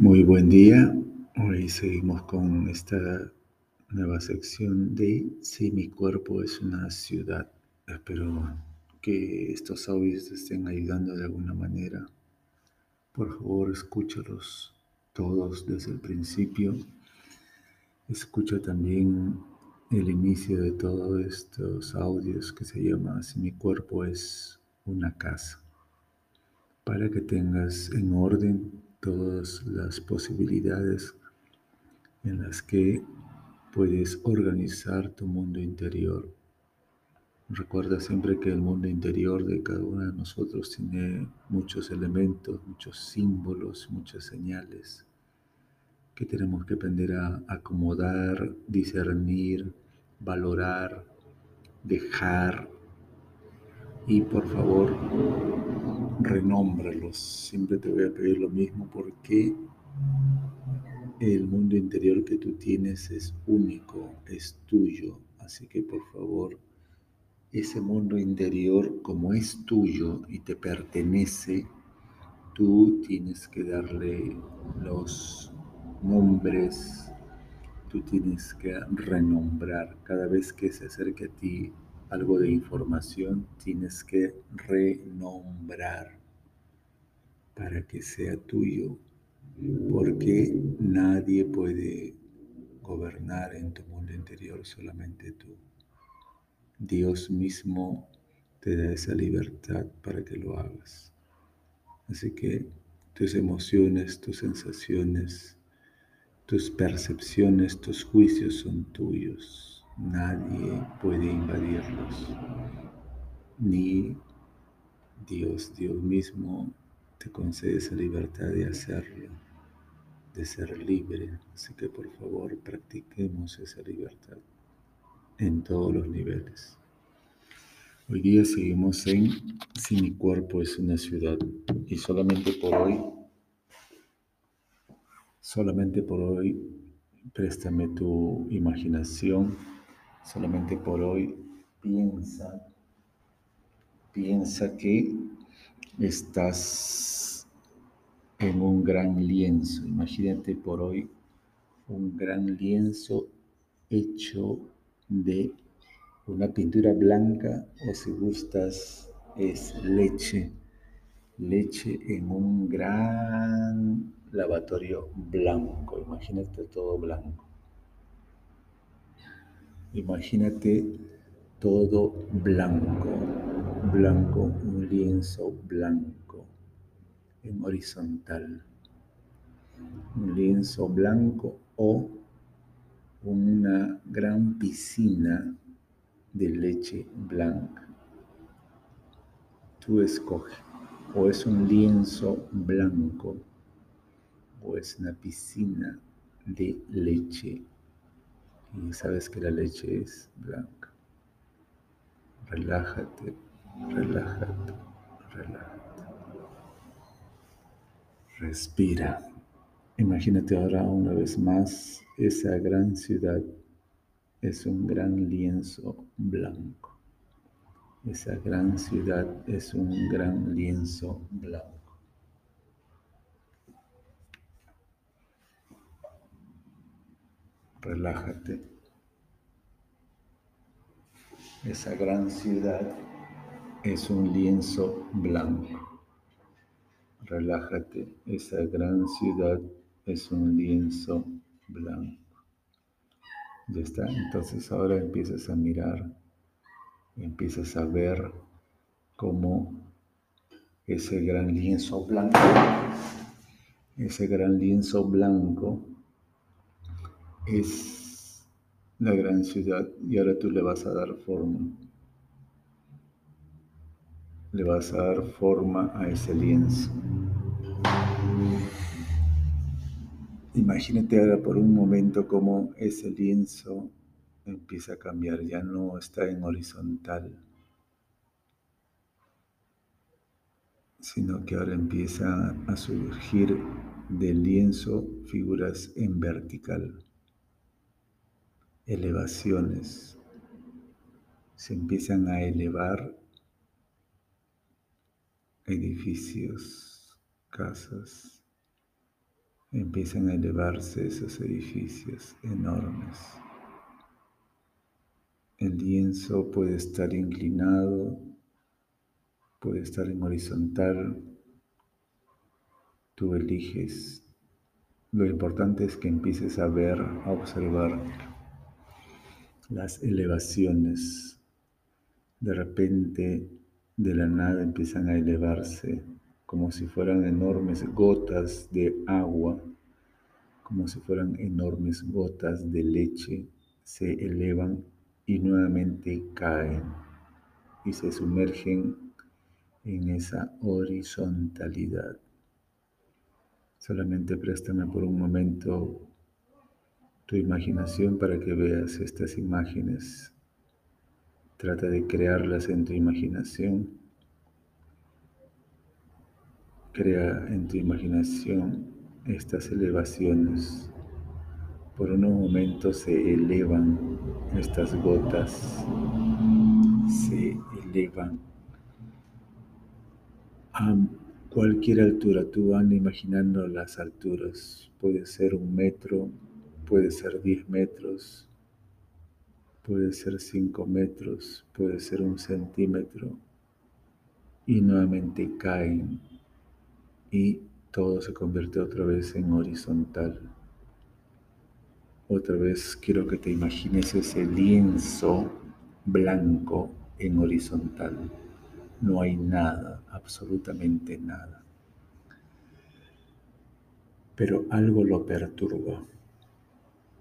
Muy buen día. Hoy seguimos con esta nueva sección de Si mi cuerpo es una ciudad. Espero que estos audios te estén ayudando de alguna manera. Por favor, escúchalos todos desde el principio. Escucha también el inicio de todos estos audios que se llama Si mi cuerpo es una casa. Para que tengas en orden todas las posibilidades en las que puedes organizar tu mundo interior. Recuerda siempre que el mundo interior de cada uno de nosotros tiene muchos elementos, muchos símbolos, muchas señales que tenemos que aprender a acomodar, discernir, valorar, dejar y por favor renómbralos. Siempre te voy a pedir lo mismo porque el mundo interior que tú tienes es único, es tuyo. Así que por favor, ese mundo interior como es tuyo y te pertenece, tú tienes que darle los nombres, tú tienes que renombrar cada vez que se acerque a ti algo de información, tienes que renombrar para que sea tuyo, porque nadie puede gobernar en tu mundo interior, solamente tú. Dios mismo te da esa libertad para que lo hagas. Así que tus emociones, tus sensaciones, tus percepciones, tus juicios son tuyos Nadie puede invadirlos, ni Dios, Dios mismo te concede esa libertad de hacerlo, de ser libre. Así que por favor practiquemos esa libertad en todos los niveles. Hoy día seguimos en Si mi cuerpo es una ciudad y solamente por hoy, solamente por hoy, préstame tu imaginación Solamente por hoy piensa, piensa que estás en un gran lienzo. Imagínate por hoy un gran lienzo hecho de una pintura blanca o si gustas es leche, leche en un gran lavatorio blanco. Imagínate todo blanco. Imagínate todo blanco, blanco, un lienzo blanco en horizontal. Un lienzo blanco o una gran piscina de leche blanca. Tú escoges, o es un lienzo blanco o es una piscina de leche y sabes que la leche es blanca. Relájate, relájate, relájate. Respira. Imagínate ahora una vez más esa gran ciudad es un gran lienzo blanco. Esa gran ciudad es un gran lienzo blanco. Relájate. Esa gran ciudad es un lienzo blanco. Relájate, esa gran ciudad es un lienzo blanco. Ya está, entonces ahora empiezas a mirar, empiezas a ver cómo ese gran lienzo blanco, ese gran lienzo blanco es la gran ciudad y ahora tú le vas a dar forma. Le vas a dar forma a ese lienzo. Imagínate ahora por un momento cómo ese lienzo empieza a cambiar, ya no está en horizontal, sino que ahora empieza a surgir del lienzo figuras en vertical elevaciones, se empiezan a elevar edificios, casas, empiezan a elevarse esos edificios enormes. El lienzo puede estar inclinado, puede estar en horizontal, tú eliges. Lo importante es que empieces a ver, a observar las elevaciones. De repente, de la nada empiezan a elevarse como si fueran enormes gotas de agua, como si fueran enormes gotas de leche, se elevan y nuevamente caen y se sumergen en esa horizontalidad. Solamente préstame por un momento tu imaginación para que veas estas imágenes. Trata de crearlas en tu imaginación Crea en tu imaginación estas elevaciones. Por unos momentos se elevan estas gotas, se elevan a cualquier altura. Tú van imaginando las alturas. Puede ser un metro, puede ser diez metros, puede ser cinco metros, puede ser un centímetro. Y nuevamente caen y todo se convierte otra vez en horizontal. Otra vez quiero que te imagines ese lienzo blanco en horizontal. No hay nada, absolutamente nada. Pero algo lo perturba.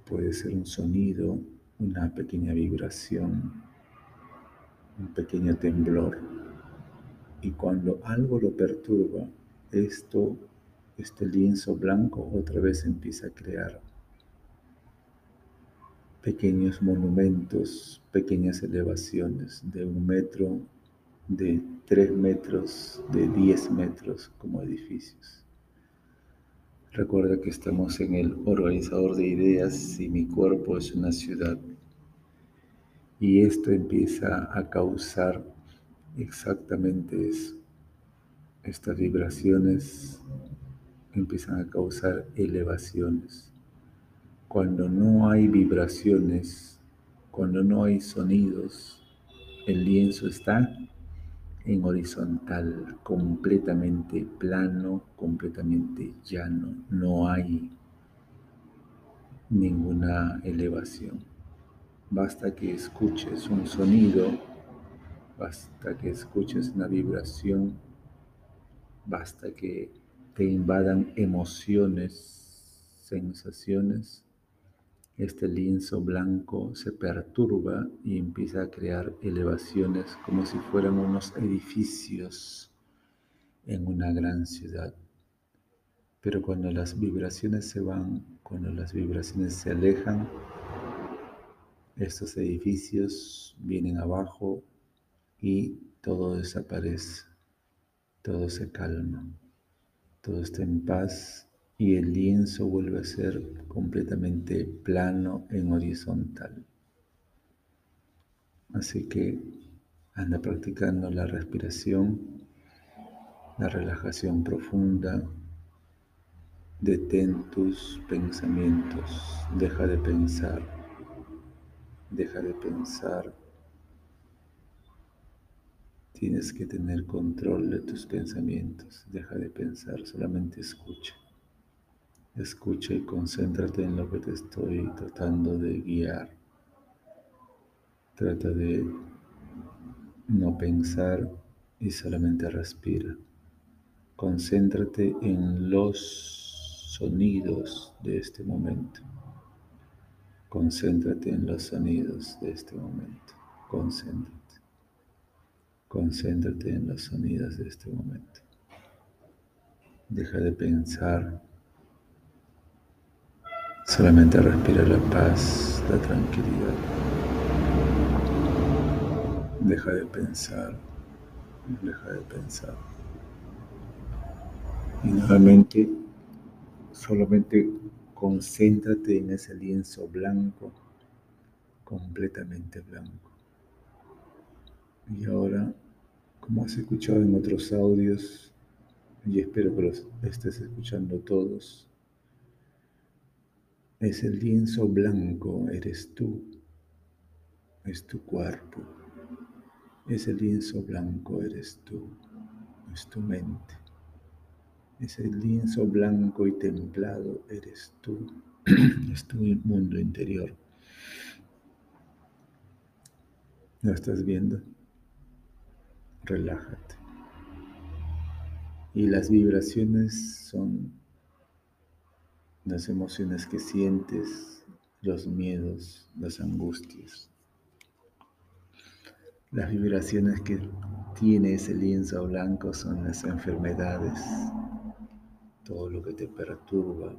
Puede ser un sonido, una pequeña vibración, un pequeño temblor. Y cuando algo lo perturba, esto, este lienzo blanco otra vez empieza a crear pequeños monumentos, pequeñas elevaciones de un metro, de tres metros, de diez metros como edificios. Recuerda que estamos en el organizador de ideas y mi cuerpo es una ciudad. Y esto empieza a causar exactamente eso estas vibraciones empiezan a causar elevaciones. Cuando no hay vibraciones, cuando no hay sonidos, el lienzo está en horizontal, completamente plano, completamente llano. No hay ninguna elevación. Basta que escuches un sonido, basta que escuches una vibración Basta que te invadan emociones, sensaciones. Este lienzo blanco se perturba y empieza a crear elevaciones como si fueran unos edificios en una gran ciudad. Pero cuando las vibraciones se van, cuando las vibraciones se alejan, estos edificios vienen abajo y todo desaparece todo se calma, todo está en paz y el lienzo vuelve a ser completamente plano en horizontal. Así que anda practicando la respiración, la relajación profunda, detén tus pensamientos, deja de pensar, deja de pensar Tienes que tener control de tus pensamientos. Deja de pensar, solamente escucha. Escucha y concéntrate en lo que te estoy tratando de guiar. Trata de no pensar y solamente respira. Concéntrate en los sonidos de este momento. Concéntrate en los sonidos de este momento. Concéntrate. Concéntrate en los sonidos de este momento. Deja de pensar. Solamente respira la paz, la tranquilidad. Deja de pensar. Deja de pensar. Y nuevamente, solamente concéntrate en ese lienzo blanco, completamente blanco. Y ahora, como has escuchado en otros audios, y espero que los estés escuchando todos, Ese lienzo blanco eres tú, es tu cuerpo. Ese lienzo blanco eres tú, es tu mente. Ese lienzo blanco y templado eres tú, es tu mundo interior. ¿Lo estás viendo? Relájate. Y las vibraciones son las emociones que sientes, los miedos, las angustias. Las vibraciones que tiene ese lienzo blanco son las enfermedades, todo lo que te perturba,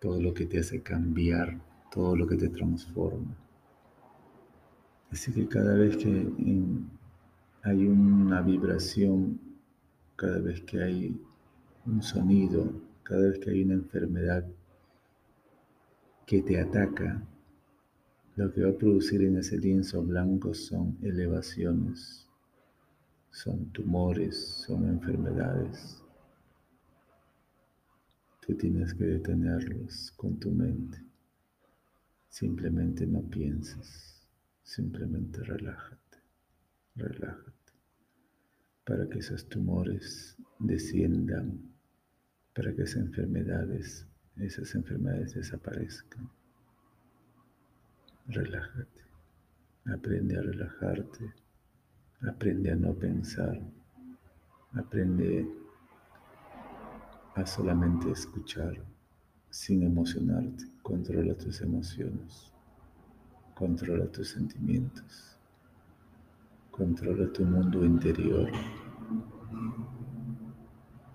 todo lo que te hace cambiar, todo lo que te transforma. Así que cada vez que hay una vibración, cada vez que hay un sonido, cada vez que hay una enfermedad que te ataca, lo que va a producir en ese lienzo blanco son elevaciones, son tumores, son enfermedades. Tú tienes que detenerlos con tu mente. Simplemente no pienses, simplemente relájate, relájate, para que esos tumores desciendan para que esas enfermedades, esas enfermedades desaparezcan. Relájate, aprende a relajarte, aprende a no pensar, aprende a solamente escuchar sin emocionarte. Controla tus emociones, controla tus sentimientos, controla tu mundo interior.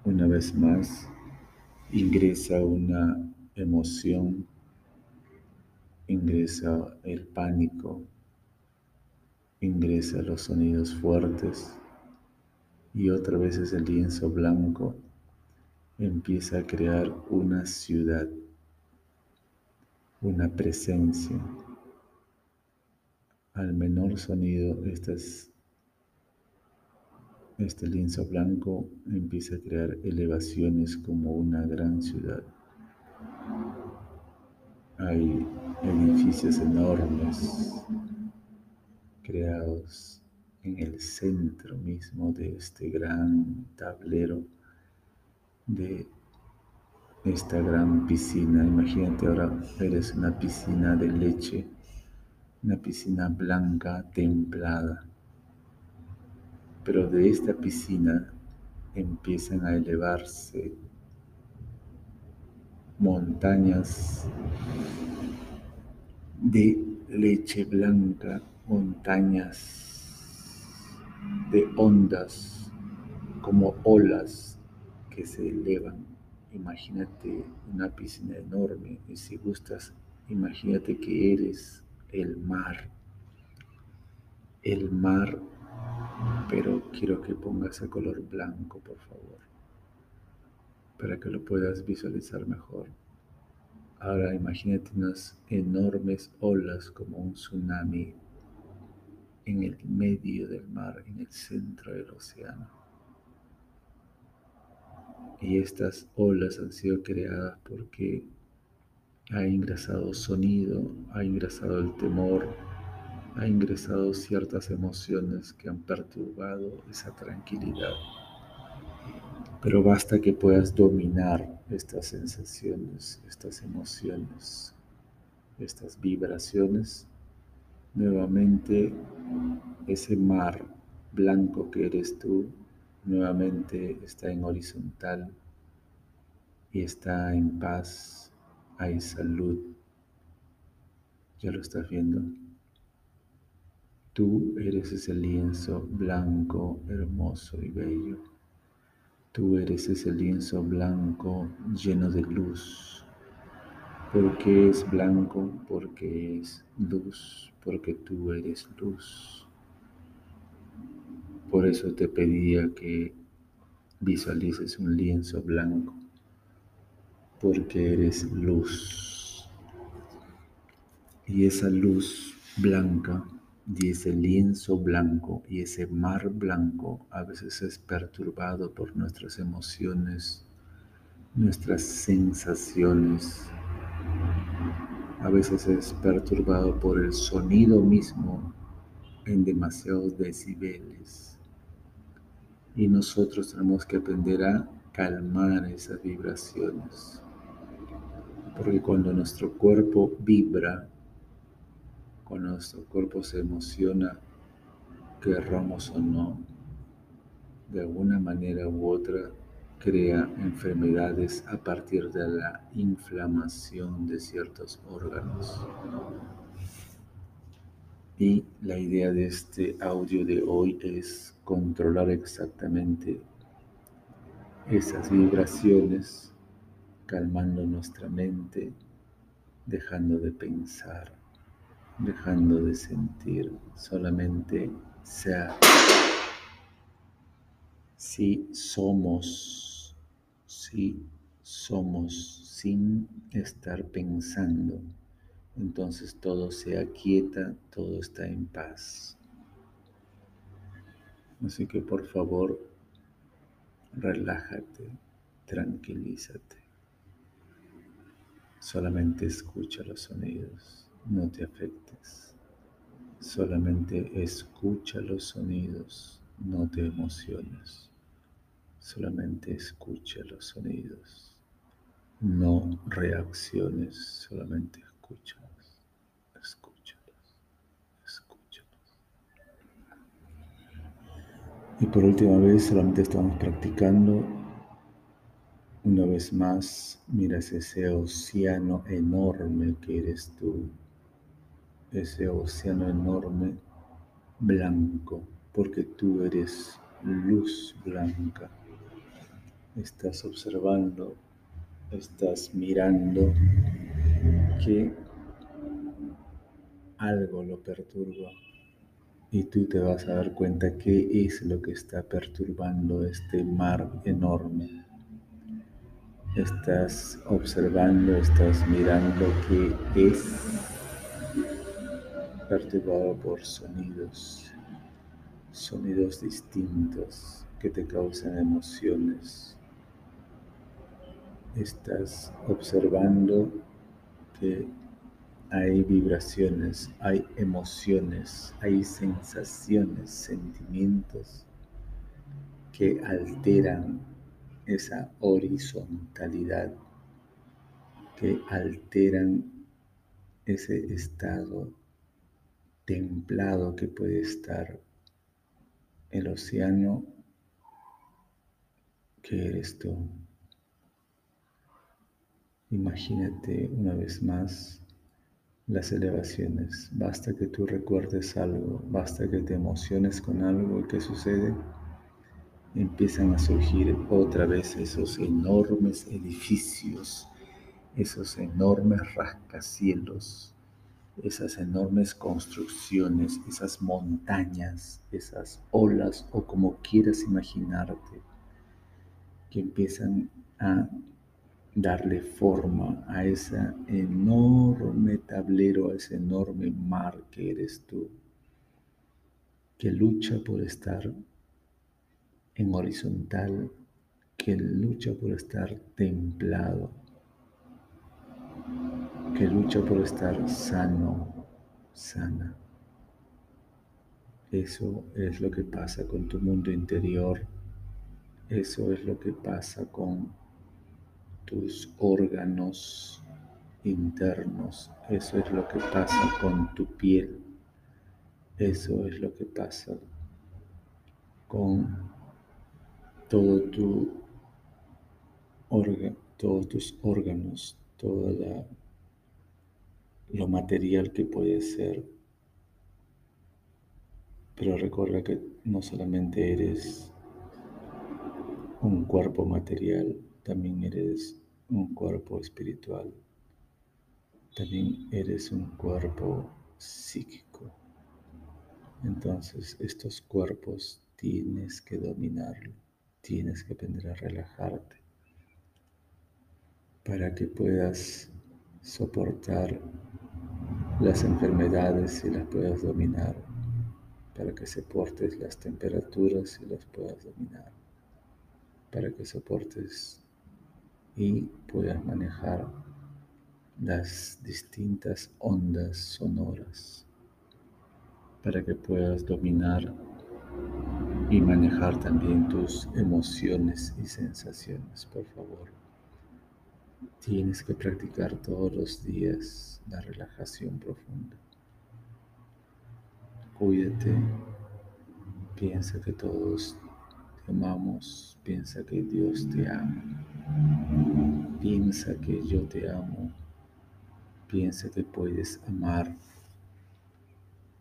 Una vez más, ingresa una emoción, ingresa el pánico, ingresa los sonidos fuertes y otra vez ese lienzo blanco empieza a crear una ciudad, una presencia. Al menor sonido, estas este lienzo blanco empieza a crear elevaciones como una gran ciudad. Hay edificios enormes creados en el centro mismo de este gran tablero, de esta gran piscina. Imagínate ahora eres una piscina de leche, una piscina blanca templada pero de esta piscina empiezan a elevarse montañas de leche blanca, montañas de ondas como olas que se elevan. Imagínate una piscina enorme y si gustas, imagínate que eres el mar. El mar pero quiero que pongas el color blanco, por favor, para que lo puedas visualizar mejor. Ahora imagínate unas enormes olas como un tsunami en el medio del mar, en el centro del océano. Y estas olas han sido creadas porque ha ingresado sonido, ha ingresado el temor, ha ingresado ciertas emociones que han perturbado esa tranquilidad. Pero basta que puedas dominar estas sensaciones, estas emociones, estas vibraciones. Nuevamente ese mar blanco que eres tú, nuevamente está en horizontal y está en paz, hay salud. ¿Ya lo estás viendo? Tú eres ese lienzo blanco, hermoso y bello. Tú eres ese lienzo blanco lleno de luz. ¿Por qué es blanco? Porque es luz, porque tú eres luz. Por eso te pedía que visualices un lienzo blanco, porque eres luz. Y esa luz blanca y ese lienzo blanco y ese mar blanco a veces es perturbado por nuestras emociones, nuestras sensaciones, a veces es perturbado por el sonido mismo en demasiados decibeles. Y nosotros tenemos que aprender a calmar esas vibraciones. Porque cuando nuestro cuerpo vibra, cuando nuestro cuerpo se emociona, querramos o no, de alguna manera u otra, crea enfermedades a partir de la inflamación de ciertos órganos. Y la idea de este audio de hoy es controlar exactamente esas vibraciones, calmando nuestra mente, dejando de pensar, dejando de sentir, solamente sea si somos, si somos sin estar pensando entonces todo se aquieta, todo está en paz. Así que por favor, relájate, tranquilízate. Solamente escucha los sonidos, no te afectes. Solamente escucha los sonidos, no te emociones. Solamente escucha los sonidos, no reacciones, solamente escúchalos, escúchalos, escúchalos. Y por última vez solamente estamos practicando. Una vez más, miras ese océano enorme que eres tú, ese océano enorme blanco, porque tú eres luz blanca. Estás observando, estás mirando que algo lo perturba y tú te vas a dar cuenta qué es lo que está perturbando este mar enorme. Estás observando, estás mirando que es perturbado por sonidos, sonidos distintos que te causan emociones. Estás observando que hay vibraciones, hay emociones, hay sensaciones, sentimientos que alteran esa horizontalidad, que alteran ese estado templado que puede estar el océano que eres tú. Imagínate una vez más las elevaciones. Basta que tú recuerdes algo, basta que te emociones con algo que sucede. Empiezan a surgir otra vez esos enormes edificios, esos enormes rascacielos, esas enormes construcciones, esas montañas, esas olas o como quieras imaginarte, que empiezan a darle forma a ese enorme tablero, a ese enorme mar que eres tú, que lucha por estar en horizontal, que lucha por estar templado, que lucha por estar sano, sana. Eso es lo que pasa con tu mundo interior, eso es lo que pasa con tus órganos internos. Eso es lo que pasa con tu piel. Eso es lo que pasa con todo tu todos tus órganos, todo lo material que puede ser. Pero recuerda que no solamente eres un cuerpo material, también eres un cuerpo espiritual, también eres un cuerpo psíquico. Entonces estos cuerpos tienes que dominarlo, tienes que aprender a relajarte para que puedas soportar las enfermedades y las puedas dominar, para que soportes las temperaturas y las puedas dominar, para que soportes y puedas manejar las distintas ondas sonoras para que puedas dominar y manejar también tus emociones y sensaciones, por favor. Tienes que practicar todos los días la relajación profunda. Cuídate, piensa que todos te amamos, piensa que Dios te ama, piensa que yo te amo, piensa que puedes amar,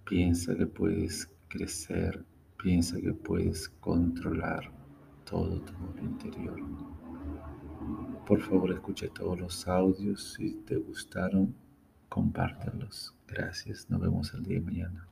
piensa que puedes crecer Piensa que puedes controlar todo tu interior. Por favor, escucha todos los audios. Si te gustaron, compártelos. Gracias. Nos vemos el día de mañana.